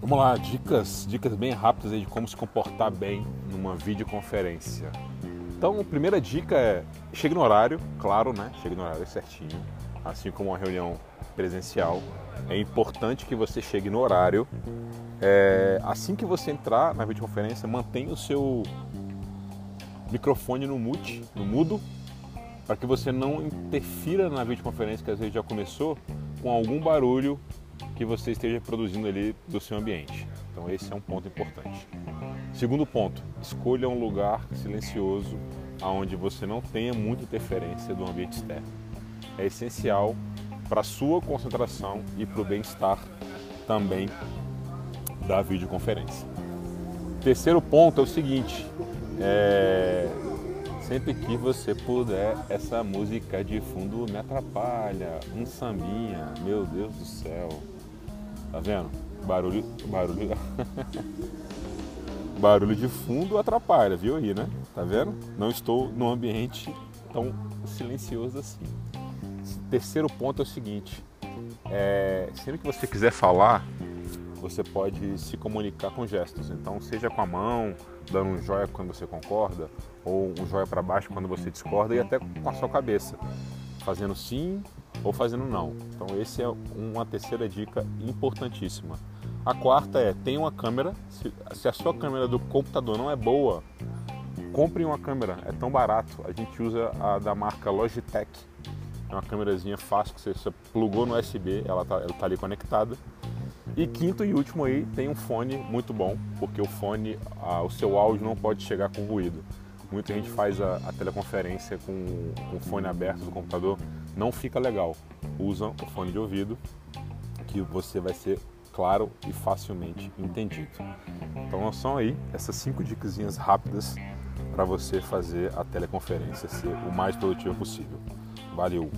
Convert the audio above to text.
Vamos lá, dicas, dicas bem rápidas de como se comportar bem numa videoconferência. Então, a primeira dica é chegue no horário, claro, né? Chegue no horário certinho, assim como uma reunião presencial. É importante que você chegue no horário. É, assim que você entrar na videoconferência, mantenha o seu microfone no mute, no mudo, para que você não interfira na videoconferência que às vezes já começou com algum barulho que você esteja produzindo ali do seu ambiente. Então esse é um ponto importante. Segundo ponto, escolha um lugar silencioso onde você não tenha muita interferência do ambiente externo. É essencial para a sua concentração e para o bem-estar também da videoconferência. Terceiro ponto é o seguinte, é... sempre que você puder, essa música de fundo me atrapalha, um sambinha, meu Deus do céu, Tá vendo? Barulho. Barulho. barulho de fundo atrapalha, viu aí, né? Tá vendo? Não estou num ambiente tão silencioso assim. Terceiro ponto é o seguinte: é, sempre que você quiser falar, você pode se comunicar com gestos. Então, seja com a mão, dando um joia quando você concorda, ou um joia para baixo quando você discorda, e até com a sua cabeça, fazendo sim ou fazendo não. Então esse é uma terceira dica importantíssima. A quarta é tem uma câmera. Se, se, a sua câmera do computador não é boa, compre uma câmera. É tão barato. A gente usa a da marca Logitech. É uma câmerazinha fácil que você, você plugou no USB, ela está tá ali conectada. E quinto e último aí tem um fone muito bom, porque o fone, a, o seu áudio não pode chegar com ruído. Muita gente faz a, a teleconferência com, o fone aberto do computador, não fica legal. Usa o fone de ouvido que você vai ser claro e facilmente entendido. Então são aí essas cinco dicas rápidas para você fazer a teleconferência ser o mais produtiva possível. Valeu!